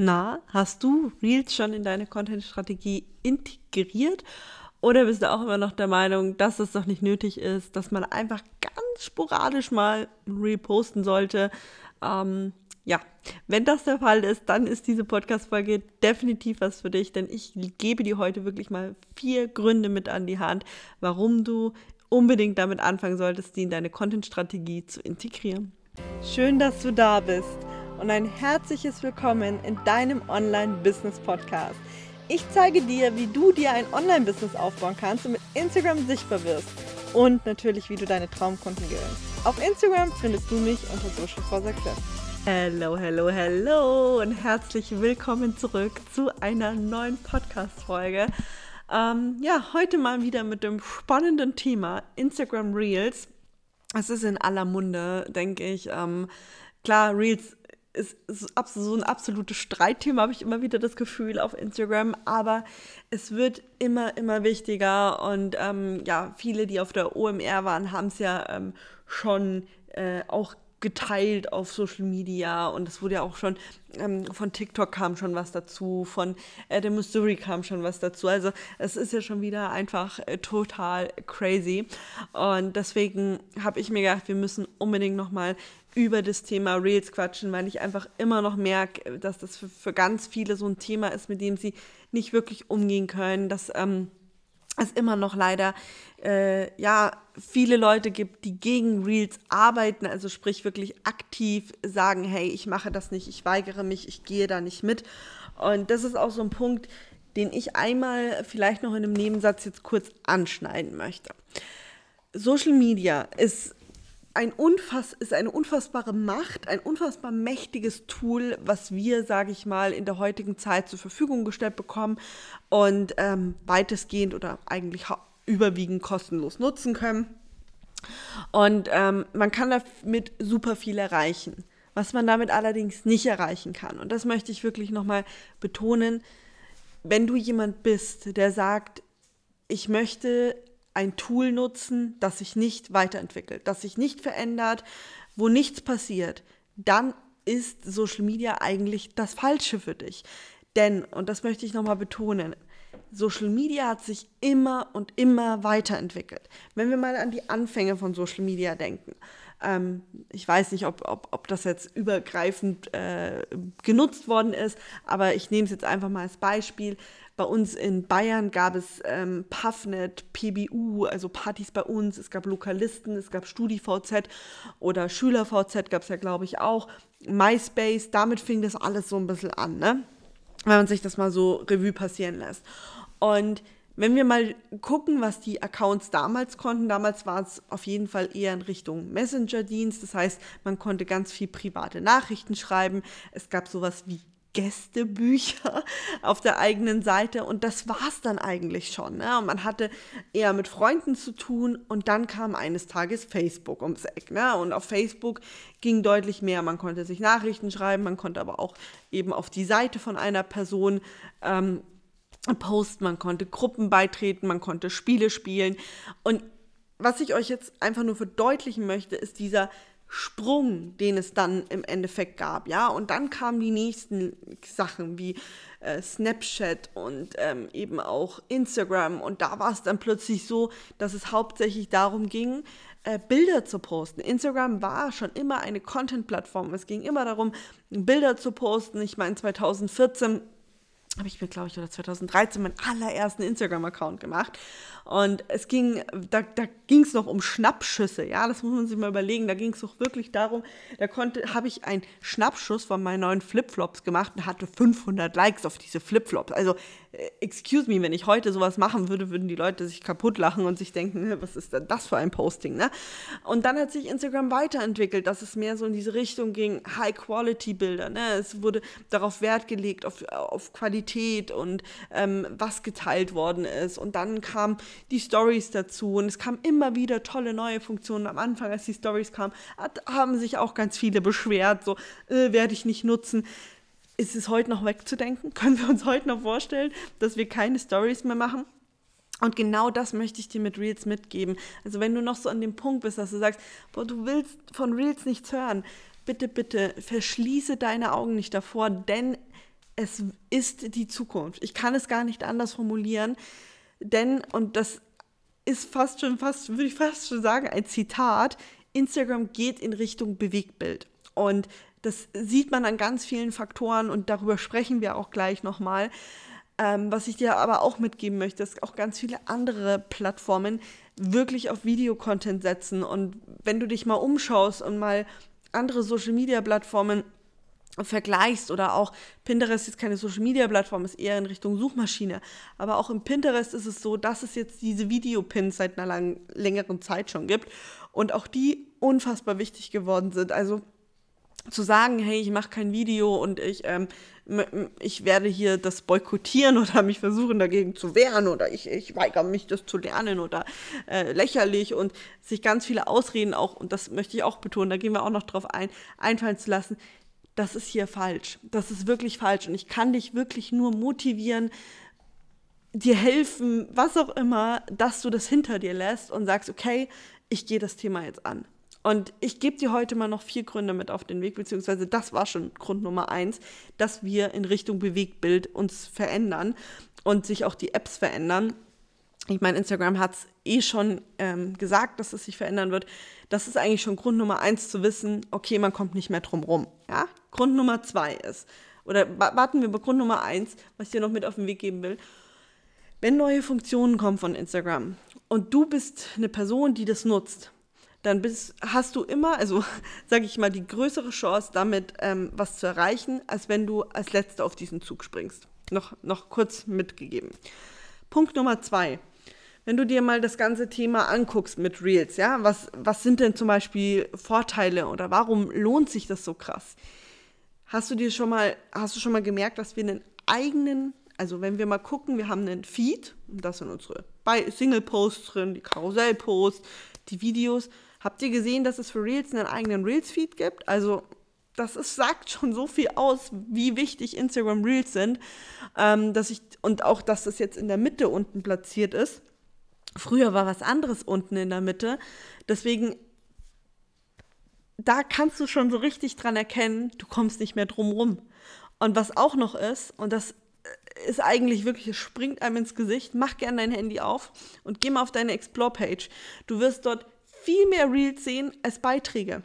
Na, hast du Reels schon in deine Content-Strategie integriert? Oder bist du auch immer noch der Meinung, dass es doch nicht nötig ist, dass man einfach ganz sporadisch mal ein Reel posten sollte? Ähm, ja, wenn das der Fall ist, dann ist diese Podcast-Folge definitiv was für dich, denn ich gebe dir heute wirklich mal vier Gründe mit an die Hand, warum du unbedingt damit anfangen solltest, die in deine Content-Strategie zu integrieren. Schön, dass du da bist und ein herzliches Willkommen in deinem Online-Business-Podcast. Ich zeige dir, wie du dir ein Online-Business aufbauen kannst und mit Instagram sichtbar wirst und natürlich, wie du deine Traumkunden gewinnst. Auf Instagram findest du mich unter Social for Success. Hello, hello, hello und herzlich willkommen zurück zu einer neuen Podcast-Folge. Ähm, ja, heute mal wieder mit dem spannenden Thema Instagram Reels. Es ist in aller Munde, denke ich. Ähm, klar, Reels ist, ist so ein absolutes Streitthema, habe ich immer wieder das Gefühl auf Instagram. Aber es wird immer, immer wichtiger. Und ähm, ja, viele, die auf der OMR waren, haben es ja ähm, schon äh, auch geteilt auf Social Media und es wurde ja auch schon ähm, von TikTok kam schon was dazu, von Adam Missouri kam schon was dazu. Also es ist ja schon wieder einfach äh, total crazy und deswegen habe ich mir gedacht, wir müssen unbedingt noch mal über das Thema Reels quatschen, weil ich einfach immer noch merke, dass das für, für ganz viele so ein Thema ist, mit dem sie nicht wirklich umgehen können, dass ähm, es immer noch leider äh, ja viele Leute gibt, die gegen Reels arbeiten, also sprich wirklich aktiv sagen, hey, ich mache das nicht, ich weigere mich, ich gehe da nicht mit. Und das ist auch so ein Punkt, den ich einmal vielleicht noch in einem Nebensatz jetzt kurz anschneiden möchte. Social Media ist ein unfass, ist eine unfassbare Macht, ein unfassbar mächtiges Tool, was wir, sage ich mal, in der heutigen Zeit zur Verfügung gestellt bekommen und ähm, weitestgehend oder eigentlich überwiegend kostenlos nutzen können. Und ähm, man kann damit super viel erreichen. Was man damit allerdings nicht erreichen kann, und das möchte ich wirklich nochmal betonen, wenn du jemand bist, der sagt, ich möchte ein Tool nutzen, das sich nicht weiterentwickelt, das sich nicht verändert, wo nichts passiert, dann ist Social Media eigentlich das Falsche für dich. Denn, und das möchte ich nochmal betonen, Social Media hat sich immer und immer weiterentwickelt. Wenn wir mal an die Anfänge von Social Media denken, ähm, ich weiß nicht, ob, ob, ob das jetzt übergreifend äh, genutzt worden ist, aber ich nehme es jetzt einfach mal als Beispiel. Bei uns in Bayern gab es ähm, Puffnet, PBU, also Partys bei uns. Es gab Lokalisten, es gab StudiVZ oder SchülerVZ gab es ja, glaube ich, auch. MySpace, damit fing das alles so ein bisschen an, ne? Wenn man sich das mal so Revue passieren lässt. Und wenn wir mal gucken, was die Accounts damals konnten, damals war es auf jeden Fall eher in Richtung Messenger-Dienst. Das heißt, man konnte ganz viel private Nachrichten schreiben. Es gab sowas wie Gästebücher auf der eigenen Seite und das war es dann eigentlich schon. Ne? Und man hatte eher mit Freunden zu tun und dann kam eines Tages Facebook ums Eck. Ne? Und auf Facebook ging deutlich mehr. Man konnte sich Nachrichten schreiben, man konnte aber auch eben auf die Seite von einer Person ähm, posten, man konnte Gruppen beitreten, man konnte Spiele spielen. Und was ich euch jetzt einfach nur verdeutlichen möchte, ist dieser Sprung, den es dann im Endeffekt gab, ja. Und dann kamen die nächsten Sachen wie äh, Snapchat und ähm, eben auch Instagram. Und da war es dann plötzlich so, dass es hauptsächlich darum ging, äh, Bilder zu posten. Instagram war schon immer eine Content-Plattform. Es ging immer darum, Bilder zu posten. Ich meine, 2014 habe ich mir, glaube ich, oder 2013 meinen allerersten Instagram-Account gemacht. Und es ging, da, da ging es noch um Schnappschüsse, ja, das muss man sich mal überlegen. Da ging es doch wirklich darum, da konnte, habe ich einen Schnappschuss von meinen neuen Flipflops gemacht und hatte 500 Likes auf diese Flipflops. Also, excuse me, wenn ich heute sowas machen würde, würden die Leute sich kaputt lachen und sich denken, was ist denn das für ein Posting, ne? Und dann hat sich Instagram weiterentwickelt, dass es mehr so in diese Richtung ging, High-Quality-Bilder, ne? Es wurde darauf Wert gelegt, auf, auf Qualität und ähm, was geteilt worden ist. Und dann kam die Stories dazu und es kamen immer wieder tolle neue Funktionen. Am Anfang, als die Stories kamen, haben sich auch ganz viele beschwert, so äh, werde ich nicht nutzen. Ist es heute noch wegzudenken? Können wir uns heute noch vorstellen, dass wir keine Stories mehr machen? Und genau das möchte ich dir mit Reels mitgeben. Also wenn du noch so an dem Punkt bist, dass du sagst, boah, du willst von Reels nichts hören, bitte, bitte verschließe deine Augen nicht davor, denn es ist die Zukunft. Ich kann es gar nicht anders formulieren, denn, und das ist fast schon, fast, würde ich fast schon sagen, ein Zitat, Instagram geht in Richtung Bewegtbild. Und das sieht man an ganz vielen Faktoren und darüber sprechen wir auch gleich nochmal. Ähm, was ich dir aber auch mitgeben möchte, ist auch ganz viele andere Plattformen wirklich auf Videocontent setzen. Und wenn du dich mal umschaust und mal andere Social-Media-Plattformen vergleichst oder auch Pinterest ist keine Social Media Plattform, ist eher in Richtung Suchmaschine. Aber auch im Pinterest ist es so, dass es jetzt diese Videopins seit einer lang, längeren Zeit schon gibt und auch die unfassbar wichtig geworden sind. Also zu sagen, hey, ich mache kein Video und ich, ähm, ich werde hier das boykottieren oder mich versuchen dagegen zu wehren oder ich, ich weigere mich, das zu lernen oder äh, lächerlich und sich ganz viele Ausreden auch, und das möchte ich auch betonen, da gehen wir auch noch drauf ein, einfallen zu lassen, das ist hier falsch. Das ist wirklich falsch. Und ich kann dich wirklich nur motivieren, dir helfen, was auch immer, dass du das hinter dir lässt und sagst, okay, ich gehe das Thema jetzt an. Und ich gebe dir heute mal noch vier Gründe mit auf den Weg, beziehungsweise das war schon Grund Nummer eins, dass wir in Richtung Bewegtbild uns verändern und sich auch die Apps verändern. Ich meine, Instagram hat es eh schon ähm, gesagt, dass es sich verändern wird. Das ist eigentlich schon Grund Nummer eins zu wissen, okay, man kommt nicht mehr drum rum. Ja? Grund Nummer zwei ist, oder warten wir bei Grund Nummer eins, was ich dir noch mit auf den Weg geben will. Wenn neue Funktionen kommen von Instagram und du bist eine Person, die das nutzt, dann bist, hast du immer, also sage ich mal, die größere Chance, damit ähm, was zu erreichen, als wenn du als Letzter auf diesen Zug springst. Noch, noch kurz mitgegeben. Punkt Nummer zwei. Wenn du dir mal das ganze Thema anguckst mit Reels, ja, was, was sind denn zum Beispiel Vorteile oder warum lohnt sich das so krass? Hast du dir schon mal, hast du schon mal gemerkt, dass wir einen eigenen, also wenn wir mal gucken, wir haben einen Feed, das sind unsere Single-Posts drin, die Karussell-Posts, die Videos. Habt ihr gesehen, dass es für Reels einen eigenen Reels-Feed gibt? Also das ist, sagt schon so viel aus, wie wichtig Instagram Reels sind, ähm, dass ich und auch, dass das jetzt in der Mitte unten platziert ist. Früher war was anderes unten in der Mitte. Deswegen, da kannst du schon so richtig dran erkennen, du kommst nicht mehr drum rum. Und was auch noch ist, und das ist eigentlich wirklich, es springt einem ins Gesicht, mach gerne dein Handy auf und geh mal auf deine Explore-Page. Du wirst dort viel mehr Reels sehen als Beiträge.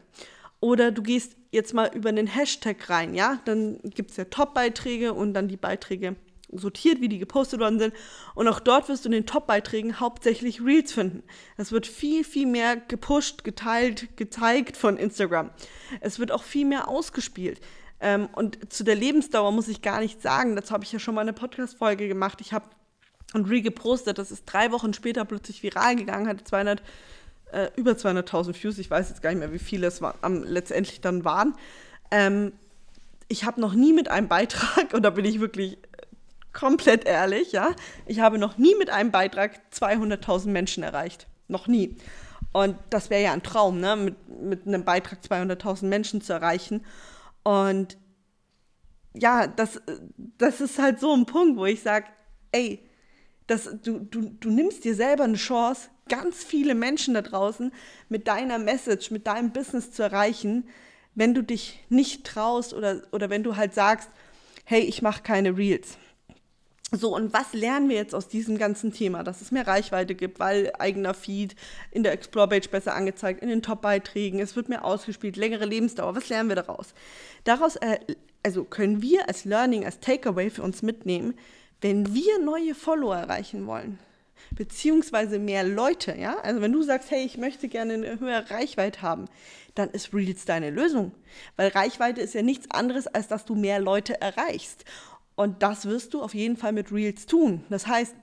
Oder du gehst jetzt mal über einen Hashtag rein, ja, dann gibt es ja Top-Beiträge und dann die Beiträge sortiert, wie die gepostet worden sind. Und auch dort wirst du in den Top-Beiträgen hauptsächlich Reels finden. Es wird viel, viel mehr gepusht, geteilt, gezeigt von Instagram. Es wird auch viel mehr ausgespielt. Ähm, und zu der Lebensdauer muss ich gar nichts sagen. Dazu habe ich ja schon mal eine Podcast-Folge gemacht. Ich habe ein Reel gepostet, das ist drei Wochen später plötzlich viral gegangen, hatte 200, äh, über 200.000 Views. Ich weiß jetzt gar nicht mehr, wie viele es war, am, letztendlich dann waren. Ähm, ich habe noch nie mit einem Beitrag, und da bin ich wirklich komplett ehrlich, ja, ich habe noch nie mit einem Beitrag 200.000 Menschen erreicht. Noch nie. Und das wäre ja ein Traum, ne? mit, mit einem Beitrag 200.000 Menschen zu erreichen. Und ja, das, das ist halt so ein Punkt, wo ich sage, ey, das, du, du, du nimmst dir selber eine Chance, ganz viele Menschen da draußen mit deiner Message, mit deinem Business zu erreichen, wenn du dich nicht traust oder, oder wenn du halt sagst, hey, ich mache keine Reels. So, und was lernen wir jetzt aus diesem ganzen Thema? Dass es mehr Reichweite gibt, weil eigener Feed in der Explore-Page besser angezeigt, in den Top-Beiträgen, es wird mehr ausgespielt, längere Lebensdauer. Was lernen wir daraus? Daraus äh, also können wir als Learning, als Takeaway für uns mitnehmen, wenn wir neue Follower erreichen wollen, beziehungsweise mehr Leute, ja? Also wenn du sagst, hey, ich möchte gerne eine höhere Reichweite haben, dann ist Reels deine Lösung. Weil Reichweite ist ja nichts anderes, als dass du mehr Leute erreichst. Und das wirst du auf jeden Fall mit Reels tun. Das heißt,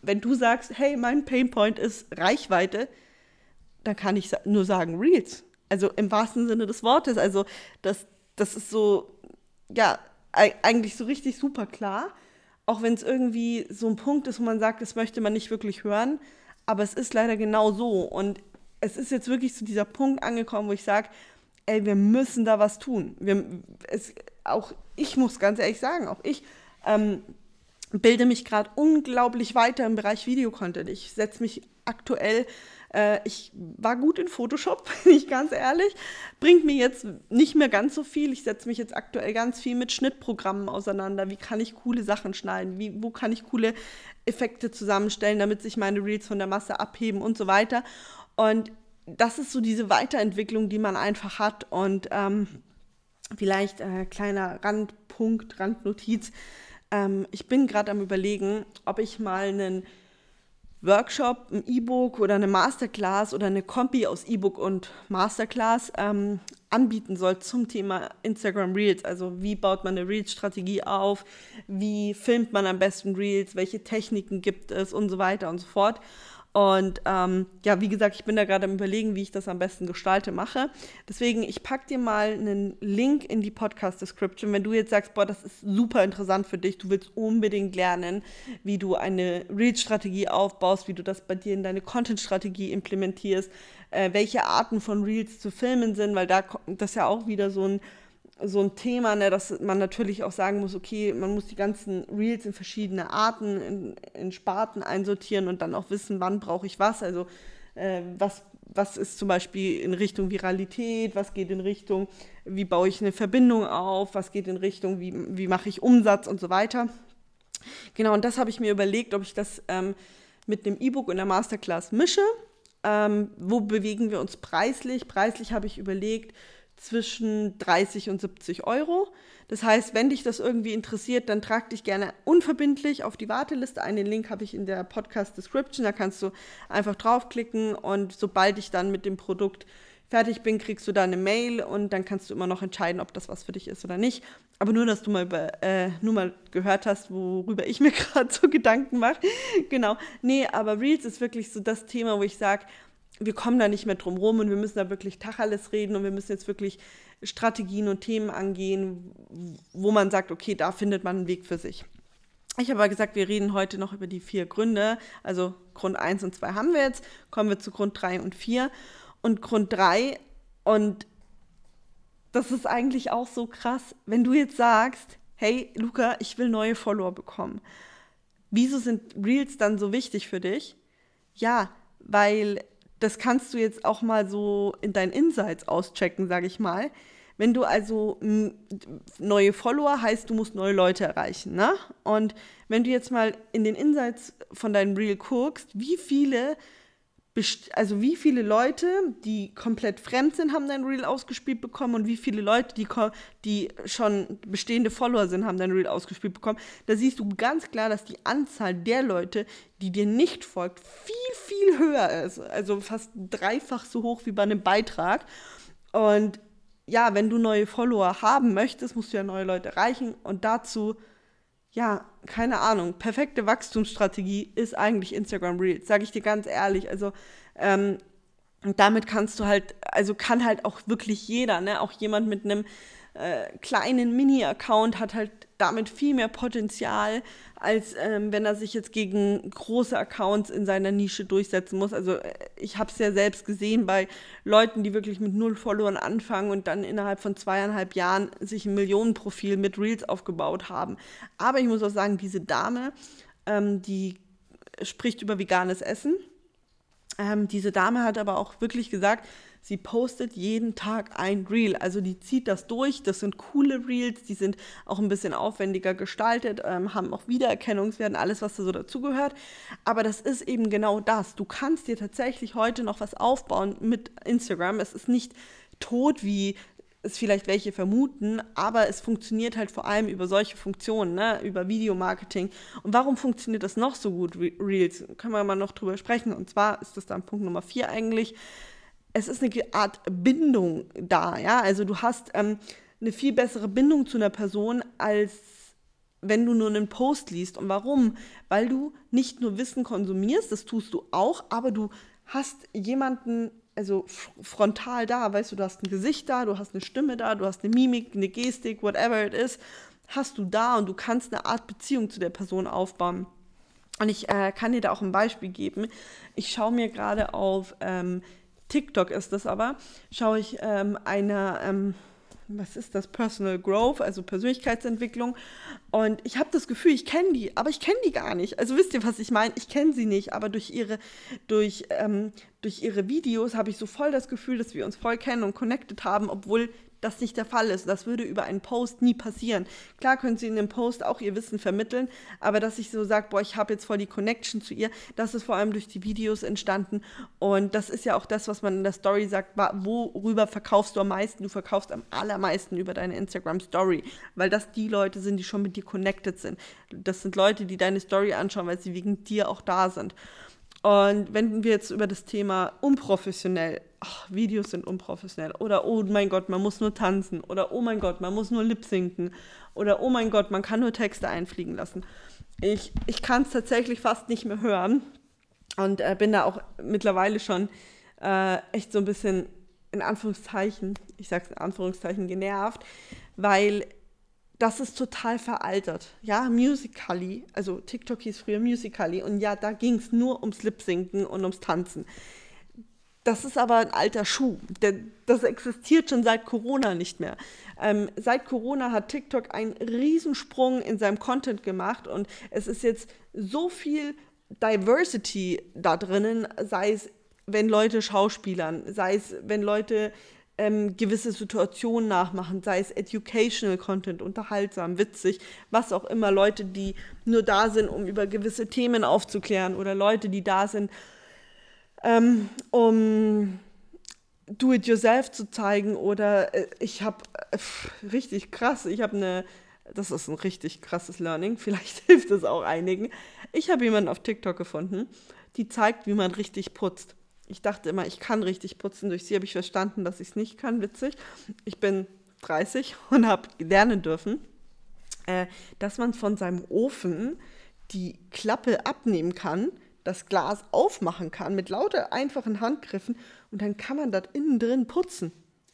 wenn du sagst, hey, mein Painpoint ist Reichweite, dann kann ich nur sagen Reels. Also im wahrsten Sinne des Wortes. Also das, das ist so, ja, eigentlich so richtig super klar. Auch wenn es irgendwie so ein Punkt ist, wo man sagt, das möchte man nicht wirklich hören. Aber es ist leider genau so. Und es ist jetzt wirklich zu dieser Punkt angekommen, wo ich sage, ey, wir müssen da was tun. Wir, es, auch ich muss ganz ehrlich sagen, auch ich ähm, bilde mich gerade unglaublich weiter im Bereich Videocontent. Ich setze mich aktuell Äh, ich war gut in Photoshop, bin ich ganz ehrlich. Bringt mir jetzt nicht mehr ganz so viel. Ich setze mich jetzt aktuell ganz viel mit Schnittprogrammen auseinander. Wie kann ich coole Sachen schneiden? Wie, wo kann ich coole Effekte zusammenstellen, damit sich meine Reels von der Masse abheben und so weiter. Und das ist so diese Weiterentwicklung, die man einfach hat. Und ähm, vielleicht äh, kleiner Randpunkt, Randnotiz. Ähm, ich bin gerade am Überlegen, ob ich mal einen Workshop, ein E-Book oder eine Masterclass oder eine Kombi aus E-Book und Masterclass ähm, anbieten soll zum Thema Instagram Reels. Also wie baut man eine Reels-Strategie auf, wie filmt man am besten Reels, welche Techniken gibt es und so weiter und so fort. Und ähm, ja, wie gesagt, ich bin da gerade am Überlegen, wie ich das am besten gestalte, mache. Deswegen, ich packe dir mal einen Link in die Podcast-Description. Wenn du jetzt sagst, boah, das ist super interessant für dich, du willst unbedingt lernen, wie du eine Reels-Strategie aufbaust, wie du das bei dir in deine Content-Strategie implementierst, äh, welche Arten von Reels zu filmen sind, weil da das ja auch wieder so ein so ein Thema, ne, dass man natürlich auch sagen muss, okay, man muss die ganzen Reels in verschiedene Arten, in, in Sparten einsortieren und dann auch wissen, wann brauche ich was. Also äh, was, was ist zum Beispiel in Richtung Viralität, was geht in Richtung, wie baue ich eine Verbindung auf, was geht in Richtung, wie, wie mache ich Umsatz und so weiter. Genau, und das habe ich mir überlegt, ob ich das ähm, mit einem E-Book und der Masterclass mische. Ähm, wo bewegen wir uns preislich? Preislich habe ich überlegt, zwischen 30 und 70 Euro. Das heißt, wenn dich das irgendwie interessiert, dann trag dich gerne unverbindlich auf die Warteliste ein. Den Link habe ich in der Podcast-Description. Da kannst du einfach draufklicken und sobald ich dann mit dem Produkt fertig bin, kriegst du da eine Mail und dann kannst du immer noch entscheiden, ob das was für dich ist oder nicht. Aber nur, dass du mal, über, äh, nur mal gehört hast, worüber ich mir gerade so Gedanken mache. genau. Nee, aber Reels ist wirklich so das Thema, wo ich sage, wir kommen da nicht mehr drum rum und wir müssen da wirklich Tacheles reden und wir müssen jetzt wirklich Strategien und Themen angehen, wo man sagt, okay, da findet man einen Weg für sich. Ich habe aber gesagt, wir reden heute noch über die vier Gründe. Also Grund 1 und 2 haben wir jetzt. Kommen wir zu Grund 3 und 4. Und Grund 3, und das ist eigentlich auch so krass, wenn du jetzt sagst, hey Luca, ich will neue Follower bekommen. Wieso sind Reels dann so wichtig für dich? Ja, weil das kannst du jetzt auch mal so in deinen Insights auschecken, sage ich mal. Wenn du also neue Follower heißt, du musst neue Leute erreichen, ne? Und wenn du jetzt mal in den Insights von deinem Reel guckst, wie viele also wie viele Leute, die komplett fremd sind, haben dein Reel ausgespielt bekommen und wie viele Leute, die, die schon bestehende Follower sind, haben dein Reel ausgespielt bekommen. Da siehst du ganz klar, dass die Anzahl der Leute, die dir nicht folgt, viel, viel höher ist. Also fast dreifach so hoch wie bei einem Beitrag. Und ja, wenn du neue Follower haben möchtest, musst du ja neue Leute erreichen und dazu ja, keine Ahnung, perfekte Wachstumsstrategie ist eigentlich Instagram Reels, sage ich dir ganz ehrlich. Also ähm, damit kannst du halt, also kann halt auch wirklich jeder, ne? Auch jemand mit einem äh, kleinen Mini-Account hat halt damit viel mehr Potenzial, als ähm, wenn er sich jetzt gegen große Accounts in seiner Nische durchsetzen muss. Also äh, ich habe es ja selbst gesehen bei Leuten, die wirklich mit null Followern anfangen und dann innerhalb von zweieinhalb Jahren sich ein Millionenprofil mit Reels aufgebaut haben. Aber ich muss auch sagen, diese Dame, ähm, die spricht über veganes Essen. Ähm, diese Dame hat aber auch wirklich gesagt, Sie postet jeden Tag ein Reel. Also die zieht das durch. Das sind coole Reels, die sind auch ein bisschen aufwendiger gestaltet, ähm, haben auch Wiedererkennungswerten, alles, was da so dazugehört. Aber das ist eben genau das. Du kannst dir tatsächlich heute noch was aufbauen mit Instagram. Es ist nicht tot, wie es vielleicht welche vermuten, aber es funktioniert halt vor allem über solche Funktionen, ne? über Videomarketing. Und warum funktioniert das noch so gut, Reels? Können wir mal noch drüber sprechen. Und zwar ist das dann Punkt Nummer vier eigentlich es ist eine Art Bindung da, ja. Also du hast ähm, eine viel bessere Bindung zu einer Person, als wenn du nur einen Post liest. Und warum? Weil du nicht nur Wissen konsumierst, das tust du auch, aber du hast jemanden, also frontal da, weißt du, du hast ein Gesicht da, du hast eine Stimme da, du hast eine Mimik, eine Gestik, whatever it is, hast du da und du kannst eine Art Beziehung zu der Person aufbauen. Und ich äh, kann dir da auch ein Beispiel geben. Ich schaue mir gerade auf ähm, TikTok ist das aber, schaue ich ähm, eine, ähm, was ist das, Personal Growth, also Persönlichkeitsentwicklung. Und ich habe das Gefühl, ich kenne die, aber ich kenne die gar nicht. Also wisst ihr, was ich meine? Ich kenne sie nicht, aber durch ihre, durch, ähm, durch ihre Videos habe ich so voll das Gefühl, dass wir uns voll kennen und connected haben, obwohl das nicht der Fall ist. Das würde über einen Post nie passieren. Klar können Sie in dem Post auch Ihr Wissen vermitteln, aber dass ich so sage, boah, ich habe jetzt voll die Connection zu ihr, das ist vor allem durch die Videos entstanden. Und das ist ja auch das, was man in der Story sagt, worüber verkaufst du am meisten? Du verkaufst am allermeisten über deine Instagram Story, weil das die Leute sind, die schon mit dir connected sind. Das sind Leute, die deine Story anschauen, weil sie wegen dir auch da sind. Und wenn wir jetzt über das Thema unprofessionell, ach, Videos sind unprofessionell, oder oh mein Gott, man muss nur tanzen, oder oh mein Gott, man muss nur lip sinken, oder oh mein Gott, man kann nur Texte einfliegen lassen. Ich, ich kann es tatsächlich fast nicht mehr hören und äh, bin da auch mittlerweile schon äh, echt so ein bisschen in Anführungszeichen, ich sage es in Anführungszeichen, genervt, weil das ist total veraltert. Ja, Musically, also TikTok hieß früher Musically und ja, da ging es nur ums Lip-Sinken und ums Tanzen. Das ist aber ein alter Schuh. Das existiert schon seit Corona nicht mehr. Ähm, seit Corona hat TikTok einen Riesensprung in seinem Content gemacht und es ist jetzt so viel Diversity da drinnen, sei es, wenn Leute Schauspielern, sei es, wenn Leute ähm, gewisse Situationen nachmachen, sei es Educational Content, unterhaltsam, witzig, was auch immer, Leute, die nur da sind, um über gewisse Themen aufzuklären oder Leute, die da sind, ähm, um Do-it-yourself zu zeigen oder äh, ich habe äh, richtig krass, ich habe eine, das ist ein richtig krasses Learning, vielleicht hilft es auch einigen. Ich habe jemanden auf TikTok gefunden, die zeigt, wie man richtig putzt. Ich dachte immer, ich kann richtig putzen. Durch sie habe ich verstanden, dass ich es nicht kann. Witzig. Ich bin 30 und habe lernen dürfen, äh, dass man von seinem Ofen die Klappe abnehmen kann, das Glas aufmachen kann mit lauter einfachen Handgriffen und dann kann man das innen drin putzen.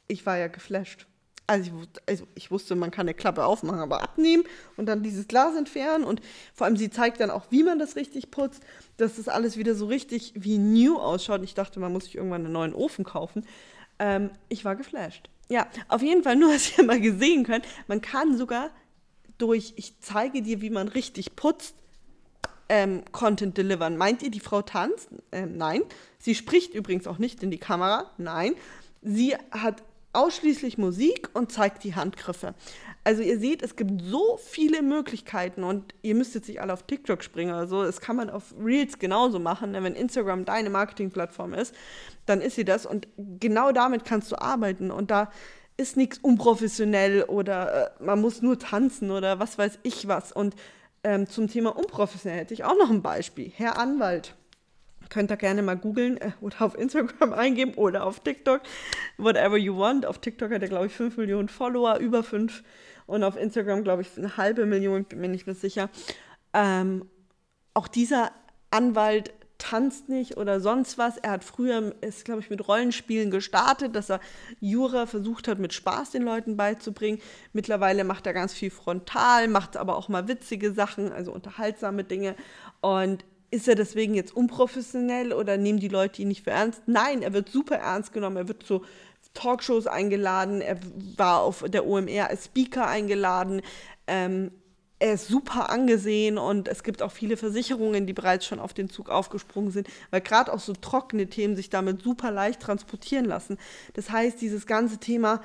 Ich war ja geflasht. Also ich, also ich, wusste, man kann eine Klappe aufmachen, aber abnehmen und dann dieses Glas entfernen. Und vor allem, sie zeigt dann auch, wie man das richtig putzt, dass das alles wieder so richtig wie new ausschaut. Ich dachte, man muss sich irgendwann einen neuen Ofen kaufen. Ähm, ich war geflasht. Ja, auf jeden Fall, nur dass ihr mal gesehen könnt, man kann sogar durch, ich zeige dir, wie man richtig putzt, ähm, Content delivern. Meint ihr, die Frau tanzt? Ähm, nein. Sie spricht übrigens auch nicht in die Kamera. Nein. Sie hat ausschließlich Musik und zeigt die Handgriffe. Also ihr seht, es gibt so viele Möglichkeiten und ihr müsst jetzt nicht alle auf TikTok springen oder so. Das kann man auf Reels genauso machen. Wenn Instagram deine Marketingplattform ist, dann ist sie das und genau damit kannst du arbeiten und da ist nichts unprofessionell oder äh, man muss nur tanzen oder was weiß ich was. Und ähm, zum Thema unprofessionell hätte ich auch noch ein Beispiel. Herr Anwalt Könnt ihr gerne mal googeln äh, oder auf Instagram eingeben oder auf TikTok. Whatever you want. Auf TikTok hat er, glaube ich, 5 Millionen Follower, über 5. Und auf Instagram, glaube ich, eine halbe Million, bin mir nicht mehr sicher. Ähm, auch dieser Anwalt tanzt nicht oder sonst was. Er hat früher, ist glaube ich, mit Rollenspielen gestartet, dass er Jura versucht hat, mit Spaß den Leuten beizubringen. Mittlerweile macht er ganz viel frontal, macht aber auch mal witzige Sachen, also unterhaltsame Dinge. Und ist er deswegen jetzt unprofessionell oder nehmen die Leute ihn nicht für ernst? Nein, er wird super ernst genommen. Er wird zu Talkshows eingeladen. Er war auf der OMR als Speaker eingeladen. Ähm, er ist super angesehen und es gibt auch viele Versicherungen, die bereits schon auf den Zug aufgesprungen sind, weil gerade auch so trockene Themen sich damit super leicht transportieren lassen. Das heißt, dieses ganze Thema,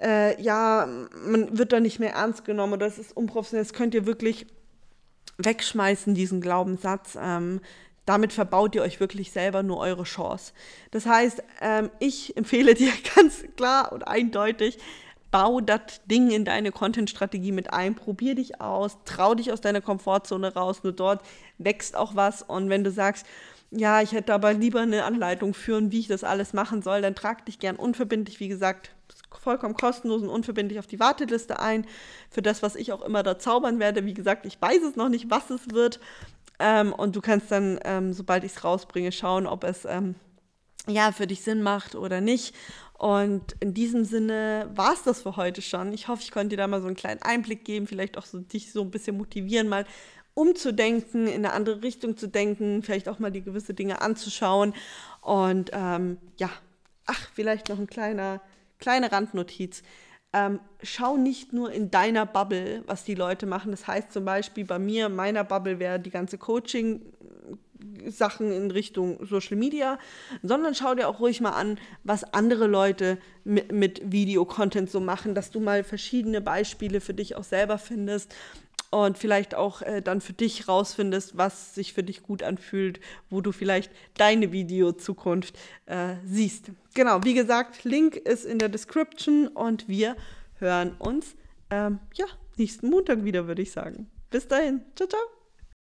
äh, ja, man wird da nicht mehr ernst genommen oder das ist unprofessionell, das könnt ihr wirklich wegschmeißen, diesen Glaubenssatz. Ähm, damit verbaut ihr euch wirklich selber nur eure Chance. Das heißt, ähm, ich empfehle dir ganz klar und eindeutig, bau das Ding in deine Content-Strategie mit ein, probier dich aus, trau dich aus deiner Komfortzone raus, nur dort wächst auch was. Und wenn du sagst, ja, ich hätte aber lieber eine Anleitung führen, wie ich das alles machen soll, dann trag dich gern unverbindlich, wie gesagt, vollkommen kostenlos und unverbindlich auf die Warteliste ein für das, was ich auch immer da zaubern werde. Wie gesagt, ich weiß es noch nicht, was es wird. Ähm, und du kannst dann, ähm, sobald ich es rausbringe, schauen, ob es ähm, ja für dich Sinn macht oder nicht. Und in diesem Sinne war es das für heute schon. Ich hoffe, ich konnte dir da mal so einen kleinen Einblick geben, vielleicht auch so dich so ein bisschen motivieren, mal umzudenken, in eine andere Richtung zu denken, vielleicht auch mal die gewisse Dinge anzuschauen. Und ähm, ja, ach, vielleicht noch ein kleiner kleine Randnotiz. ähm, schau nicht nur in deiner Bubble, was die Leute machen. Das heißt zum Beispiel bei mir, meiner Bubble wäre die ganze Coaching. Sachen in Richtung Social Media, sondern schau dir auch ruhig mal an, was andere Leute mit, mit Videocontent so machen, dass du mal verschiedene Beispiele für dich auch selber findest und vielleicht auch äh, dann für dich rausfindest, was sich für dich gut anfühlt, wo du vielleicht deine Video-Zukunft äh, siehst. Genau, wie gesagt, Link ist in der Description und wir hören uns ähm, ja, nächsten Montag wieder, würde ich sagen. Bis dahin. Ciao, ciao.